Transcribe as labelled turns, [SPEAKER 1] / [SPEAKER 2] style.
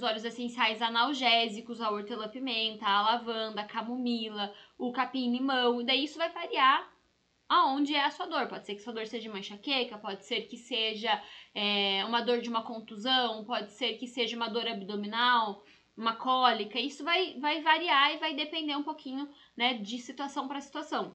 [SPEAKER 1] os óleos essenciais analgésicos, a hortelã-pimenta, a lavanda, a camomila, o capim-limão. E daí isso vai variar aonde é a sua dor. Pode ser que sua dor seja uma enxaqueca, pode ser que seja é, uma dor de uma contusão, pode ser que seja uma dor abdominal, uma cólica. Isso vai, vai variar e vai depender um pouquinho né, de situação para situação.